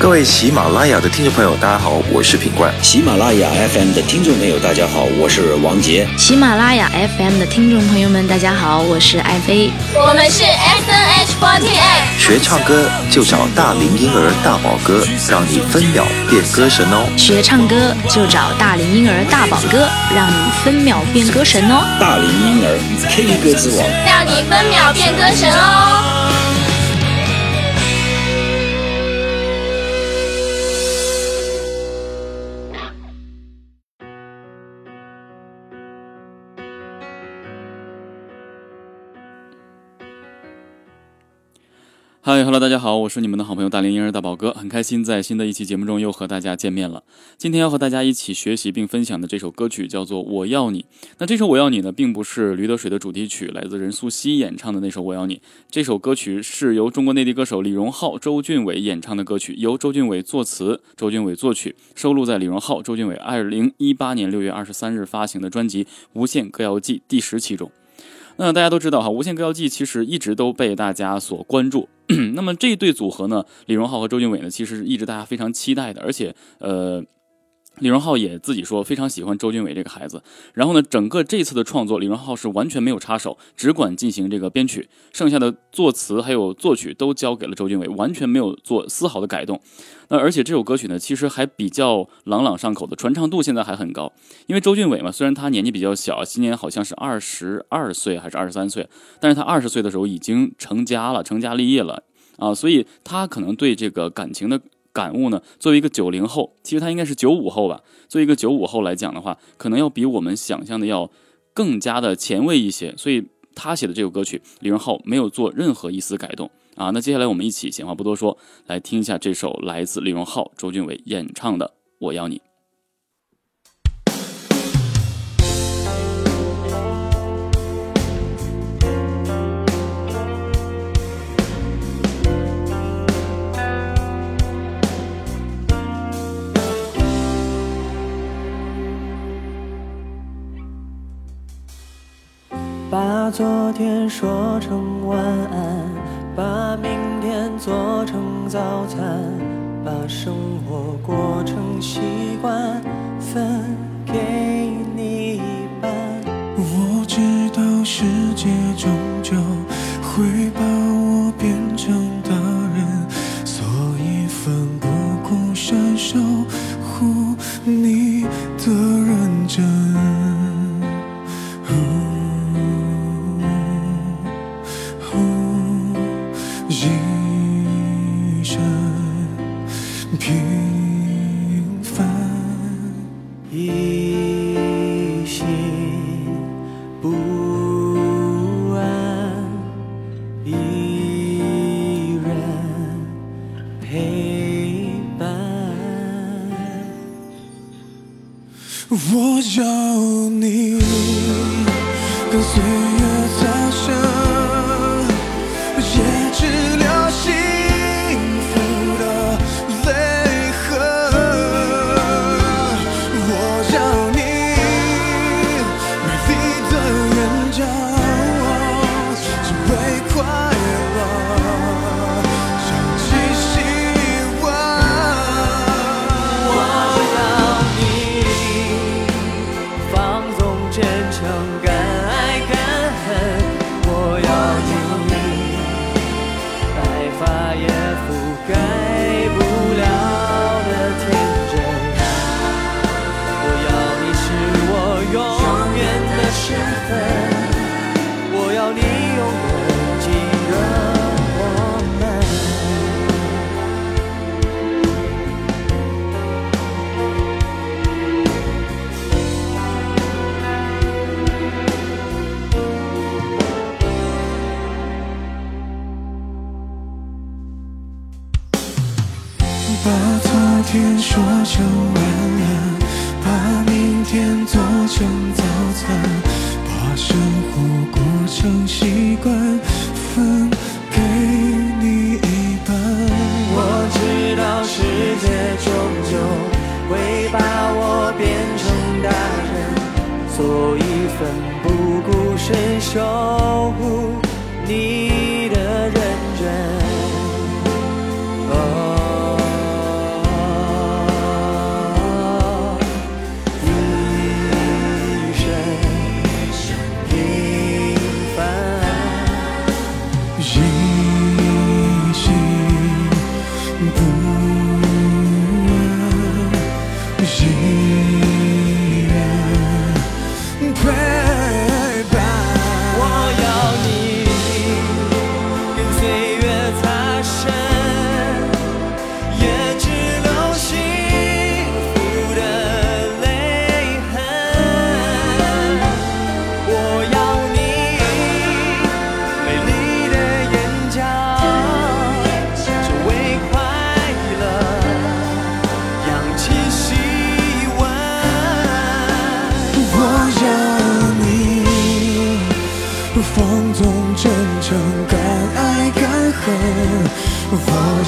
各位喜马拉雅的听众朋友，大家好，我是品冠。喜马拉雅 FM 的听众朋友，大家好，我是王杰。喜马拉雅 FM 的听众朋友们，大家好，我是艾飞。我们是 SNH48。学唱歌就找大龄婴儿大宝哥，让你分秒变歌神哦。学唱歌就找大龄婴儿大宝哥，让你分秒变歌神哦。大龄婴儿 K 歌之王，让你分秒变歌神哦。嗨，Hello，大家好，我是你们的好朋友大龄婴儿大宝哥，很开心在新的一期节目中又和大家见面了。今天要和大家一起学习并分享的这首歌曲叫做《我要你》。那这首《我要你》呢，并不是《驴得水》的主题曲，来自任素汐演唱的那首《我要你》。这首歌曲是由中国内地歌手李荣浩、周俊伟演唱的歌曲，由周俊伟作词，周俊伟作曲，收录在李荣浩、周俊伟二零一八年六月二十三日发行的专辑《无限歌谣季》第十期中。那大家都知道哈，《无限歌谣季》其实一直都被大家所关注。那么这一对组合呢，李荣浩和周俊伟呢，其实是一直大家非常期待的。而且，呃，李荣浩也自己说非常喜欢周俊伟这个孩子。然后呢，整个这次的创作，李荣浩是完全没有插手，只管进行这个编曲，剩下的作词还有作曲都交给了周俊伟，完全没有做丝毫的改动。那而且这首歌曲呢，其实还比较朗朗上口的，传唱度现在还很高。因为周俊伟嘛，虽然他年纪比较小，今年好像是二十二岁还是二十三岁，但是他二十岁的时候已经成家了，成家立业了啊，所以他可能对这个感情的感悟呢，作为一个九零后，其实他应该是九五后吧，作为一个九五后来讲的话，可能要比我们想象的要更加的前卫一些。所以他写的这首歌曲，李荣浩没有做任何一丝改动。啊，那接下来我们一起闲话不多说，来听一下这首来自李荣浩、周俊伟演唱的《我要你》。把昨天说成晚安。把明天做成早餐，把生活过成习惯，分给你一半。我知道世界终究会把我变成大把昨天说成晚安，把明天做成早餐，把生活过成习惯，分给你一半。我知道世界终究会把我变成大人，所以奋不顾身守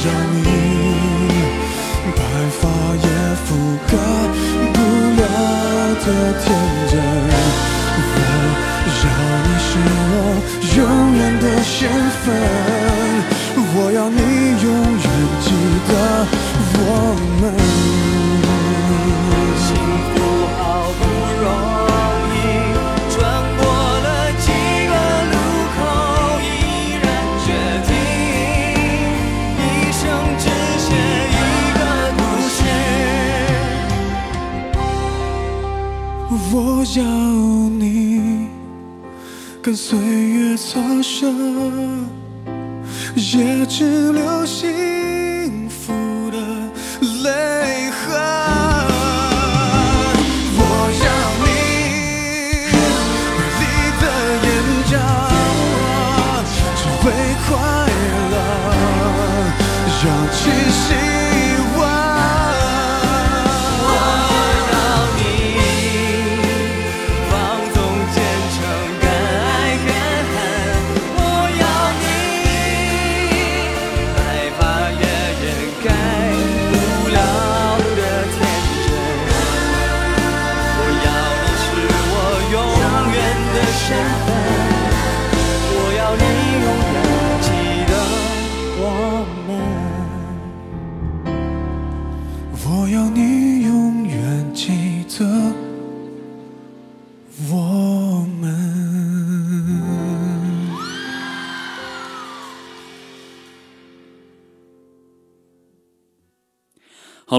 让你，白发也覆盖不了的天真。我要你是我永远的身份，我要你永远记得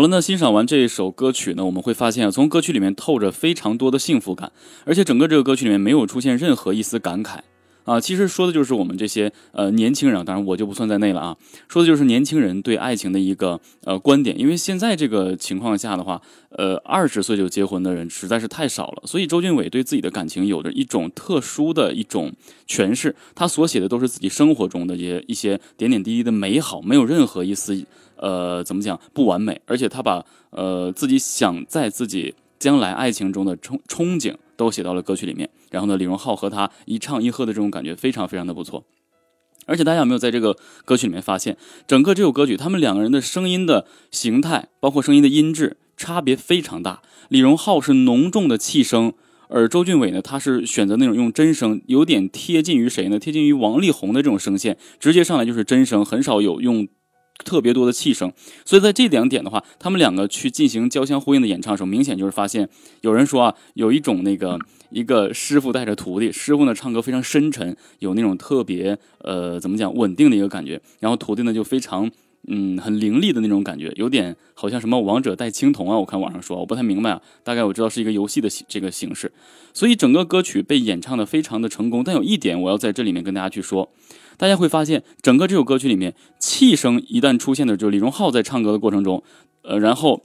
好了，那欣赏完这一首歌曲呢，我们会发现，从歌曲里面透着非常多的幸福感，而且整个这个歌曲里面没有出现任何一丝感慨啊。其实说的就是我们这些呃年轻人，当然我就不算在内了啊，说的就是年轻人对爱情的一个呃观点。因为现在这个情况下的话，呃，二十岁就结婚的人实在是太少了，所以周俊伟对自己的感情有着一种特殊的一种诠释，他所写的都是自己生活中的一些一些点点滴滴的美好，没有任何一丝。呃，怎么讲不完美？而且他把呃自己想在自己将来爱情中的憧憧憬都写到了歌曲里面。然后呢，李荣浩和他一唱一和的这种感觉非常非常的不错。而且大家有没有在这个歌曲里面发现，整个这首歌曲他们两个人的声音的形态，包括声音的音质差别非常大。李荣浩是浓重的气声，而周俊伟呢，他是选择那种用真声，有点贴近于谁呢？贴近于王力宏的这种声线，直接上来就是真声，很少有用。特别多的气声，所以在这两点的话，他们两个去进行交相呼应的演唱的时候，明显就是发现有人说啊，有一种那个一个师傅带着徒弟，师傅呢唱歌非常深沉，有那种特别呃怎么讲稳定的一个感觉，然后徒弟呢就非常嗯很凌厉的那种感觉，有点好像什么王者带青铜啊，我看网上说，我不太明白啊，大概我知道是一个游戏的这个形式，所以整个歌曲被演唱的非常的成功，但有一点我要在这里面跟大家去说。大家会发现，整个这首歌曲里面，气声一旦出现的，就是李荣浩在唱歌的过程中，呃，然后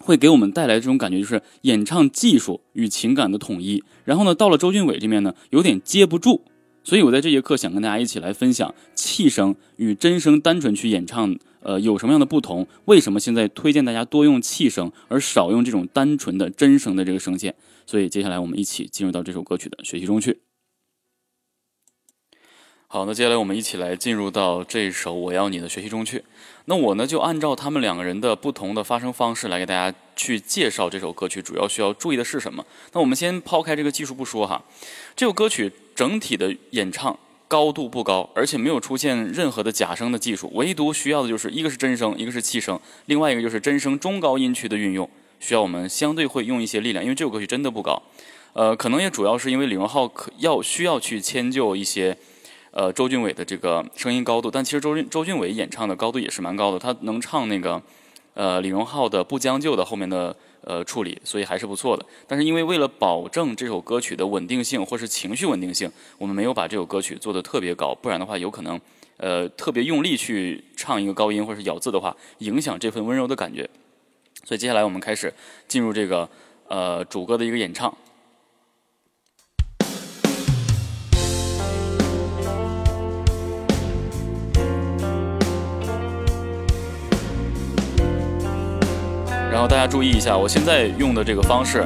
会给我们带来这种感觉，就是演唱技术与情感的统一。然后呢，到了周俊伟这边呢，有点接不住。所以我在这节课想跟大家一起来分享气声与真声单纯去演唱，呃，有什么样的不同？为什么现在推荐大家多用气声，而少用这种单纯的真声的这个声线？所以接下来我们一起进入到这首歌曲的学习中去。好，那接下来我们一起来进入到这首《我要你》的学习中去。那我呢，就按照他们两个人的不同的发声方式来给大家去介绍这首歌曲。主要需要注意的是什么？那我们先抛开这个技术不说哈，这首歌曲整体的演唱高度不高，而且没有出现任何的假声的技术，唯独需要的就是一个是真声，一个是气声，另外一个就是真声中高音区的运用，需要我们相对会用一些力量，因为这首歌曲真的不高。呃，可能也主要是因为李荣浩可要需要去迁就一些。呃，周俊伟的这个声音高度，但其实周俊周俊伟演唱的高度也是蛮高的，他能唱那个呃李荣浩的不将就的后面的呃处理，所以还是不错的。但是因为为了保证这首歌曲的稳定性或是情绪稳定性，我们没有把这首歌曲做的特别高，不然的话有可能呃特别用力去唱一个高音或是咬字的话，影响这份温柔的感觉。所以接下来我们开始进入这个呃主歌的一个演唱。然后大家注意一下，我现在用的这个方式，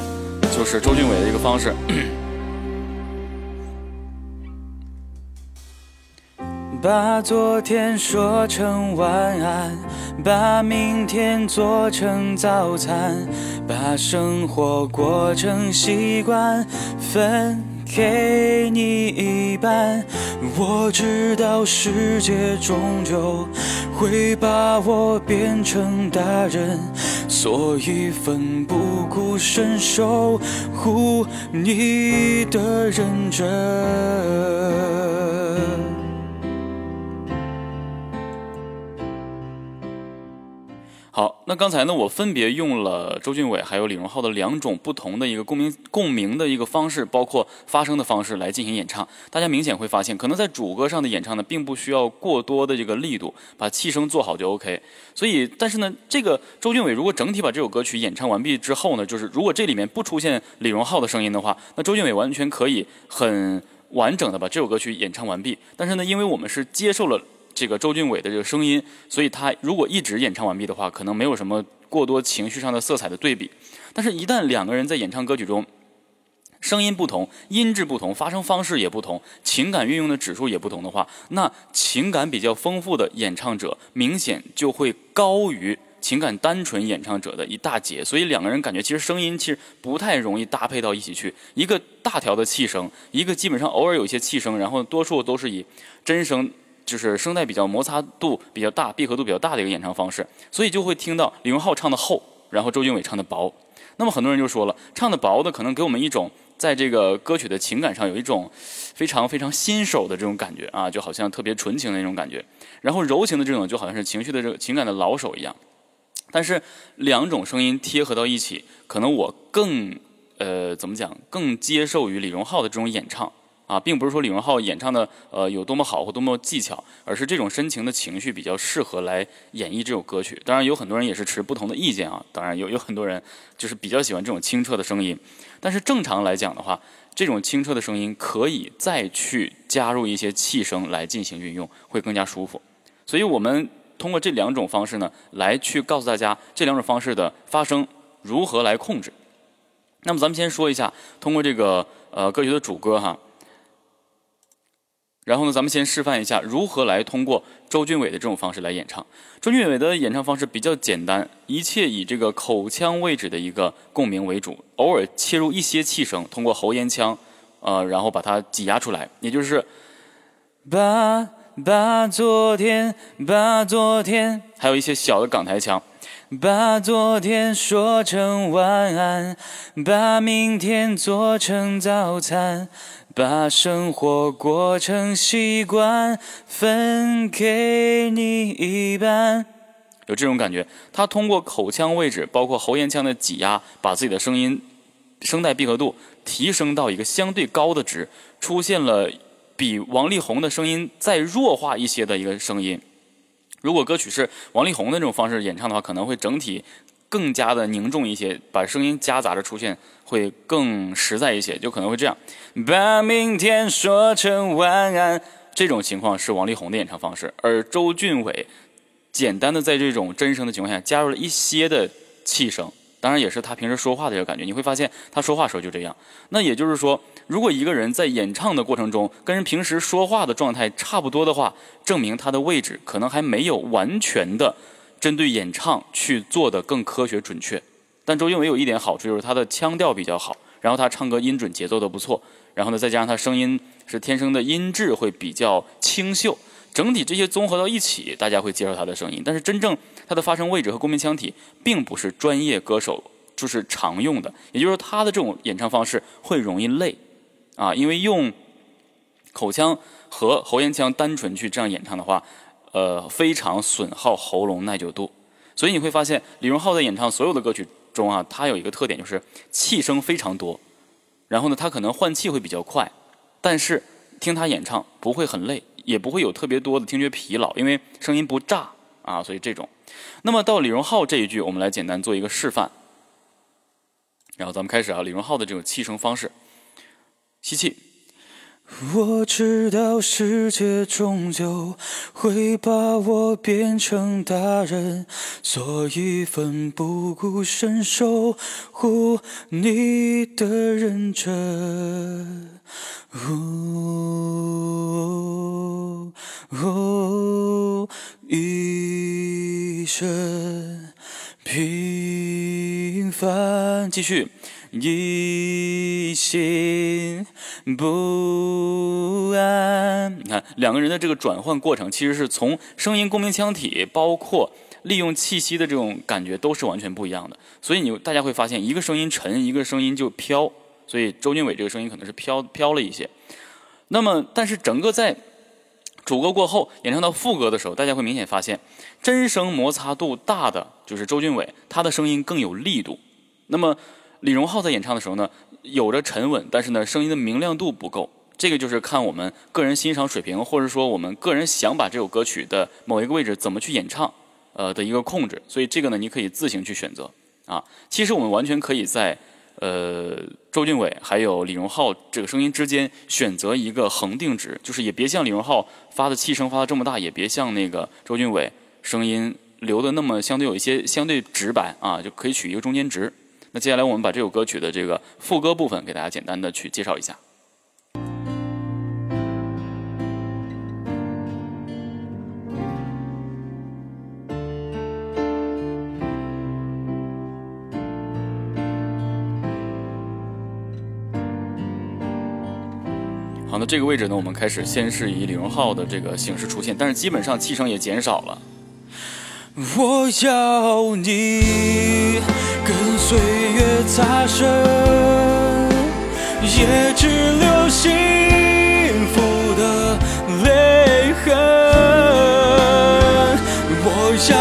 就是周俊伟的一个方式。把昨天说成晚安，把明天做成早餐，把生活过成习惯，分给你一半。我知道世界终究会把我变成大人，所以奋不顾身守护你的认真。那刚才呢，我分别用了周俊伟还有李荣浩的两种不同的一个共鸣共鸣的一个方式，包括发声的方式来进行演唱。大家明显会发现，可能在主歌上的演唱呢，并不需要过多的这个力度，把气声做好就 OK。所以，但是呢，这个周俊伟如果整体把这首歌曲演唱完毕之后呢，就是如果这里面不出现李荣浩的声音的话，那周俊伟完全可以很完整的把这首歌曲演唱完毕。但是呢，因为我们是接受了。这个周俊伟的这个声音，所以他如果一直演唱完毕的话，可能没有什么过多情绪上的色彩的对比。但是，一旦两个人在演唱歌曲中，声音不同、音质不同、发声方式也不同、情感运用的指数也不同的话，那情感比较丰富的演唱者明显就会高于情感单纯演唱者的一大截。所以，两个人感觉其实声音其实不太容易搭配到一起去。一个大条的气声，一个基本上偶尔有一些气声，然后多数都是以真声。就是声带比较摩擦度比较大、闭合度比较大的一个演唱方式，所以就会听到李荣浩唱的厚，然后周俊伟唱的薄。那么很多人就说了，唱的薄的可能给我们一种在这个歌曲的情感上有一种非常非常新手的这种感觉啊，就好像特别纯情的那种感觉。然后柔情的这种就好像是情绪的这个情感的老手一样。但是两种声音贴合到一起，可能我更呃怎么讲，更接受于李荣浩的这种演唱。啊，并不是说李荣浩演唱的呃有多么好或多么技巧，而是这种深情的情绪比较适合来演绎这首歌曲。当然，有很多人也是持不同的意见啊。当然，有有很多人就是比较喜欢这种清澈的声音。但是正常来讲的话，这种清澈的声音可以再去加入一些气声来进行运用，会更加舒服。所以我们通过这两种方式呢，来去告诉大家这两种方式的发声如何来控制。那么咱们先说一下，通过这个呃歌曲的主歌哈。然后呢，咱们先示范一下如何来通过周俊伟的这种方式来演唱。周俊伟的演唱方式比较简单，一切以这个口腔位置的一个共鸣为主，偶尔切入一些气声，通过喉咽腔，呃，然后把它挤压出来，也就是把把昨天把昨天，还有一些小的港台腔，把昨天说成晚安，把明天做成早餐。把生活过成习惯，分给你一半，有这种感觉。他通过口腔位置，包括喉咽腔的挤压，把自己的声音声带闭合度提升到一个相对高的值，出现了比王力宏的声音再弱化一些的一个声音。如果歌曲是王力宏的这种方式演唱的话，可能会整体更加的凝重一些，把声音夹杂着出现。会更实在一些，就可能会这样，把明天说成晚安。这种情况是王力宏的演唱方式，而周俊伟简单的在这种真声的情况下加入了一些的气声，当然也是他平时说话的这个感觉。你会发现他说话时候就这样。那也就是说，如果一个人在演唱的过程中跟人平时说话的状态差不多的话，证明他的位置可能还没有完全的针对演唱去做的更科学准确。但周俊伟有一点好处，就是他的腔调比较好，然后他唱歌音准、节奏都不错，然后呢，再加上他声音是天生的音质会比较清秀，整体这些综合到一起，大家会接受他的声音。但是真正他的发声位置和共鸣腔体，并不是专业歌手就是常用的，也就是说他的这种演唱方式会容易累，啊，因为用口腔和喉咽腔单纯去这样演唱的话，呃，非常损耗喉咙耐久度。所以你会发现李荣浩在演唱所有的歌曲。中啊，它有一个特点就是气声非常多，然后呢，他可能换气会比较快，但是听他演唱不会很累，也不会有特别多的听觉疲劳，因为声音不炸啊，所以这种。那么到李荣浩这一句，我们来简单做一个示范，然后咱们开始啊，李荣浩的这种气声方式，吸气。我知道世界终究会把我变成大人，所以奋不顾身守护你的认真。哦，一生平凡，继续，一心不安。你看，两个人的这个转换过程，其实是从声音共鸣腔体，包括利用气息的这种感觉，都是完全不一样的。所以你大家会发现，一个声音沉，一个声音就飘。所以周俊伟这个声音可能是飘飘了一些。那么，但是整个在主歌过后演唱到副歌的时候，大家会明显发现，真声摩擦度大的就是周俊伟，他的声音更有力度。那么李荣浩在演唱的时候呢，有着沉稳，但是呢，声音的明亮度不够。这个就是看我们个人欣赏水平，或者说我们个人想把这首歌曲的某一个位置怎么去演唱，呃的一个控制。所以这个呢，你可以自行去选择啊。其实我们完全可以在。呃，周俊伟还有李荣浩这个声音之间选择一个恒定值，就是也别像李荣浩发的气声发的这么大，也别像那个周俊伟声音留的那么相对有一些相对直白啊，就可以取一个中间值。那接下来我们把这首歌曲的这个副歌部分给大家简单的去介绍一下。好，那这个位置呢，我们开始先是以李荣浩的这个形式出现，但是基本上气声也减少了。我要你跟岁月擦身，也只留幸福的泪痕。我要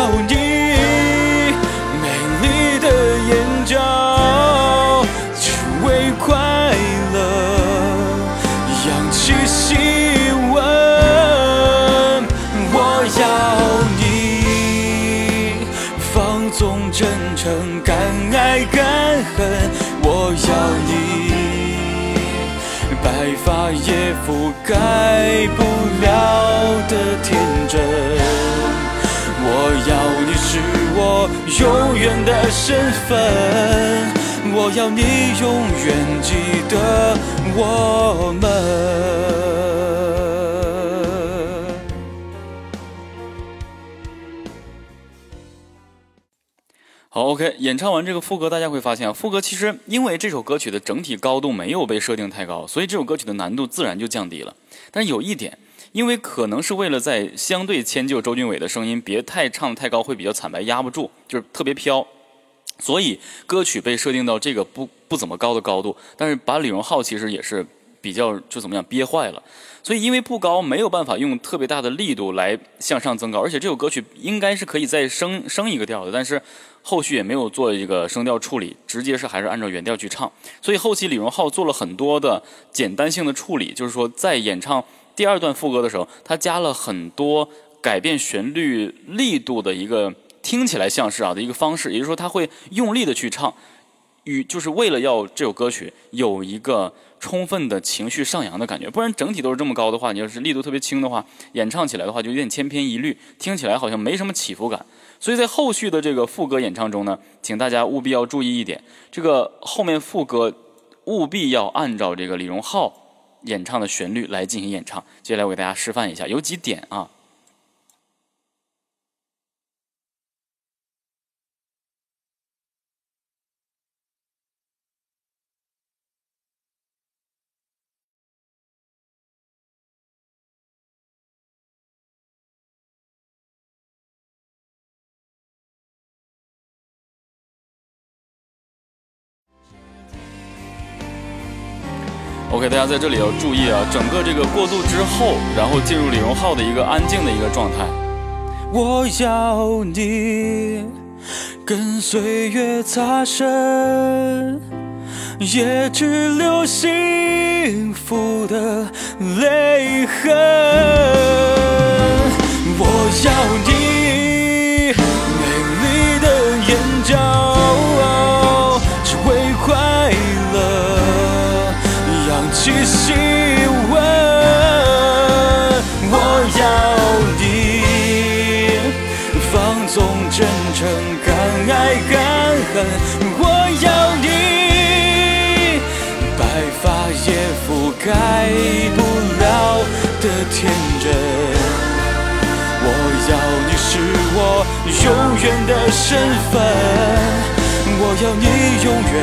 恨。我要你白发也覆盖不了的天真。我要你是我永远的身份。我要你永远记得我们。，OK，演唱完这个副歌，大家会发现啊，副歌其实因为这首歌曲的整体高度没有被设定太高，所以这首歌曲的难度自然就降低了。但是有一点，因为可能是为了在相对迁就周俊伟的声音，别太唱太高会比较惨白，压不住，就是特别飘。所以歌曲被设定到这个不不怎么高的高度，但是把李荣浩其实也是比较就怎么样憋坏了。所以因为不高，没有办法用特别大的力度来向上增高，而且这首歌曲应该是可以再升升一个调的，但是后续也没有做一个声调处理，直接是还是按照原调去唱。所以后期李荣浩做了很多的简单性的处理，就是说在演唱第二段副歌的时候，他加了很多改变旋律力度的一个。听起来像是啊的一个方式，也就是说他会用力的去唱，与就是为了要这首歌曲有一个充分的情绪上扬的感觉，不然整体都是这么高的话，你要是力度特别轻的话，演唱起来的话就有点千篇一律，听起来好像没什么起伏感。所以在后续的这个副歌演唱中呢，请大家务必要注意一点，这个后面副歌务必要按照这个李荣浩演唱的旋律来进行演唱。接下来我给大家示范一下，有几点啊。OK，大家在这里要注意啊，整个这个过渡之后，然后进入李荣浩的一个安静的一个状态。我要你跟岁月擦身，也只留幸福的泪痕。我要你美丽的眼角，起细纹，我要你放纵真诚，敢爱敢恨。我要你白发也覆盖不了的天真。我要你是我永远的身份。我要你永远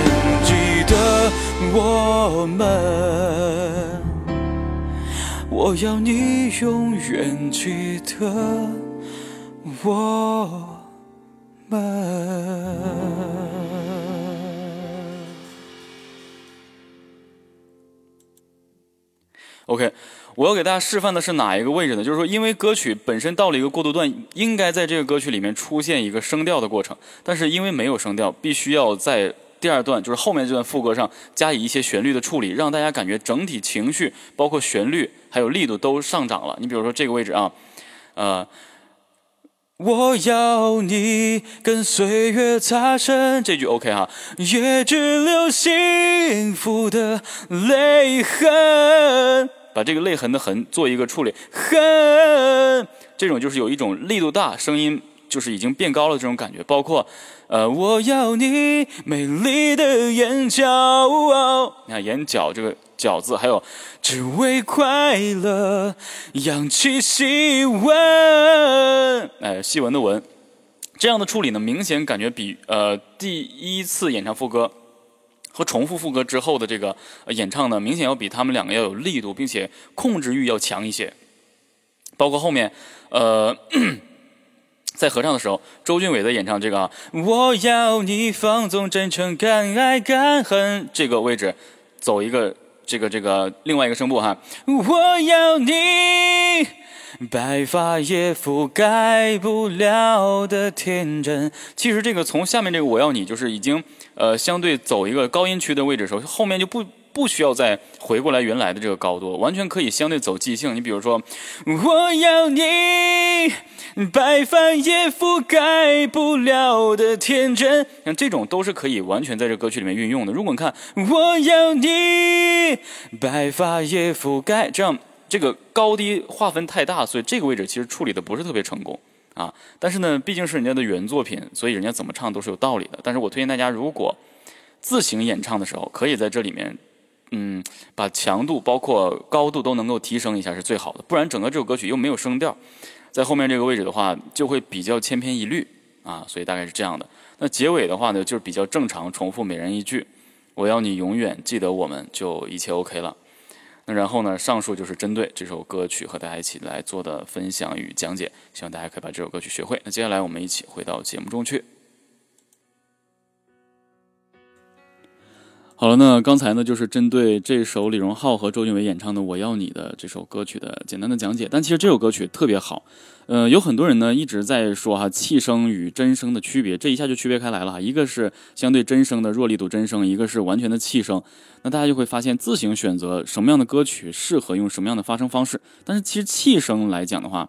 我们，我要你永远记得我们。OK，我要给大家示范的是哪一个位置呢？就是说，因为歌曲本身到了一个过渡段，应该在这个歌曲里面出现一个升调的过程，但是因为没有升调，必须要在第二段，就是后面这段副歌上加以一些旋律的处理，让大家感觉整体情绪，包括旋律还有力度都上涨了。你比如说这个位置啊，呃。我要你跟岁月擦身，这句 OK 哈，也只留幸福的泪痕。把这个泪痕的痕做一个处理，痕，这种就是有一种力度大，声音就是已经变高了这种感觉。包括，呃，我要你美丽的眼角，你看眼角这个角字，还有只为快乐扬起细纹，哎，细纹的纹，这样的处理呢，明显感觉比呃第一次演唱副歌。和重复副歌之后的这个演唱呢，明显要比他们两个要有力度，并且控制欲要强一些。包括后面，呃，在合唱的时候，周俊伟的演唱这个啊，我要你放纵、真诚、敢爱敢恨这个位置，走一个这个这个另外一个声部哈，我要你。白发也覆盖不了的天真。其实这个从下面这个我要你，就是已经呃相对走一个高音区的位置的时候，后面就不不需要再回过来原来的这个高度，完全可以相对走即兴。你比如说，我要你，白发也覆盖不了的天真，像这种都是可以完全在这歌曲里面运用的。如果你看，我要你，白发也覆盖，这样。这个高低划分太大，所以这个位置其实处理的不是特别成功啊。但是呢，毕竟是人家的原作品，所以人家怎么唱都是有道理的。但是我推荐大家，如果自行演唱的时候，可以在这里面，嗯，把强度包括高度都能够提升一下是最好的。不然整个这首歌曲又没有声调，在后面这个位置的话，就会比较千篇一律啊。所以大概是这样的。那结尾的话呢，就是比较正常，重复每人一句，我要你永远记得我们，就一切 OK 了。那然后呢？上述就是针对这首歌曲和大家一起来做的分享与讲解，希望大家可以把这首歌曲学会。那接下来我们一起回到节目中去。好了，那刚才呢就是针对这首李荣浩和周俊伟演唱的《我要你》的这首歌曲的简单的讲解。但其实这首歌曲特别好，呃，有很多人呢一直在说哈气声与真声的区别，这一下就区别开来了。一个是相对真声的弱力度真声，一个是完全的气声。那大家就会发现自行选择什么样的歌曲适合用什么样的发声方式。但是其实气声来讲的话，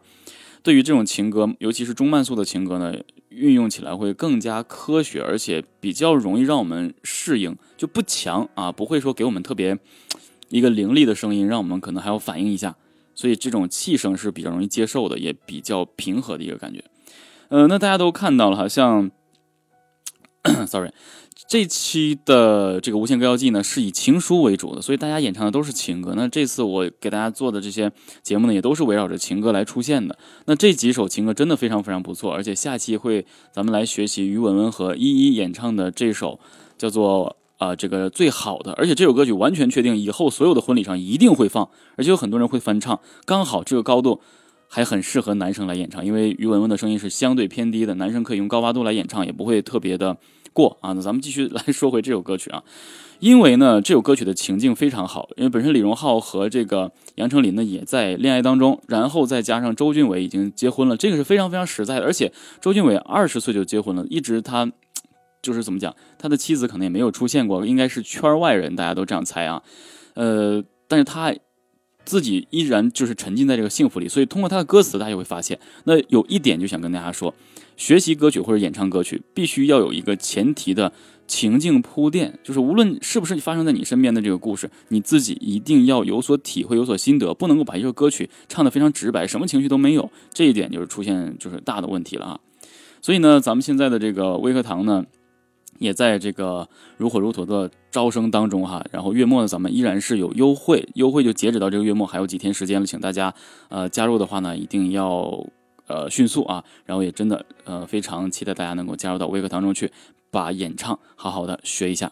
对于这种情歌，尤其是中慢速的情歌呢，运用起来会更加科学，而且比较容易让我们适应，就不强啊，不会说给我们特别一个凌厉的声音，让我们可能还要反应一下。所以这种气声是比较容易接受的，也比较平和的一个感觉。呃，那大家都看到了，哈像，sorry。这期的这个《无限歌谣季》呢，是以情书为主的，所以大家演唱的都是情歌。那这次我给大家做的这些节目呢，也都是围绕着情歌来出现的。那这几首情歌真的非常非常不错，而且下期会咱们来学习于文文和依依演唱的这首叫做啊、这个最好的，而且这首歌曲完全确定以后所有的婚礼上一定会放，而且有很多人会翻唱，刚好这个高度。还很适合男生来演唱，因为于文文的声音是相对偏低的，男生可以用高八度来演唱，也不会特别的过啊。那咱们继续来说回这首歌曲啊，因为呢这首歌曲的情境非常好，因为本身李荣浩和这个杨丞琳呢也在恋爱当中，然后再加上周俊伟已经结婚了，这个是非常非常实在的。而且周俊伟二十岁就结婚了，一直他就是怎么讲，他的妻子可能也没有出现过，应该是圈外人，大家都这样猜啊。呃，但是他。自己依然就是沉浸在这个幸福里，所以通过他的歌词，大家会发现，那有一点就想跟大家说，学习歌曲或者演唱歌曲，必须要有一个前提的情境铺垫，就是无论是不是发生在你身边的这个故事，你自己一定要有所体会、有所心得，不能够把一首歌曲唱得非常直白，什么情绪都没有，这一点就是出现就是大的问题了啊。所以呢，咱们现在的这个微课堂呢。也在这个如火如荼的招生当中哈，然后月末呢，咱们依然是有优惠，优惠就截止到这个月末还有几天时间了，请大家呃加入的话呢，一定要呃迅速啊，然后也真的呃非常期待大家能够加入到微课当中去，把演唱好好的学一下。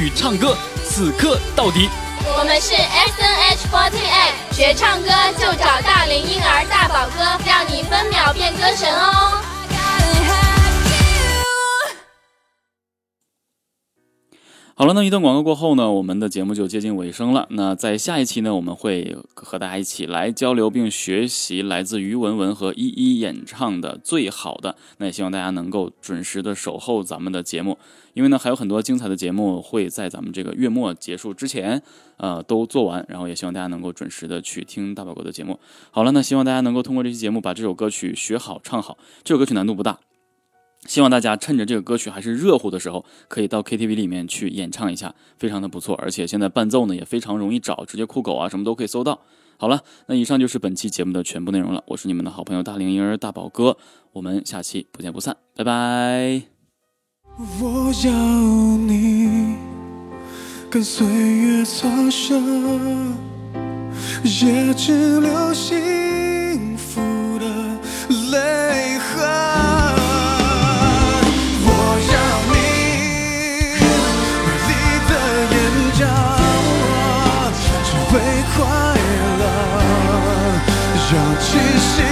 与唱歌此刻到底。我们是 S N H 48，学唱歌就找大龄婴儿大宝哥，让你分秒变歌神哦。好了，那一段广告过后呢，我们的节目就接近尾声了。那在下一期呢，我们会和大家一起来交流并学习来自于文文和依依演唱的《最好的》。那也希望大家能够准时的守候咱们的节目，因为呢还有很多精彩的节目会在咱们这个月末结束之前，呃，都做完。然后也希望大家能够准时的去听大宝哥的节目。好了，那希望大家能够通过这期节目把这首歌曲学好唱好。这首歌曲难度不大。希望大家趁着这个歌曲还是热乎的时候，可以到 KTV 里面去演唱一下，非常的不错。而且现在伴奏呢也非常容易找，直接酷狗啊什么都可以搜到。好了，那以上就是本期节目的全部内容了。我是你们的好朋友大龄婴儿大宝哥，我们下期不见不散，拜拜。我要你跟岁月擦身，也只留幸福的泪痕。让气息。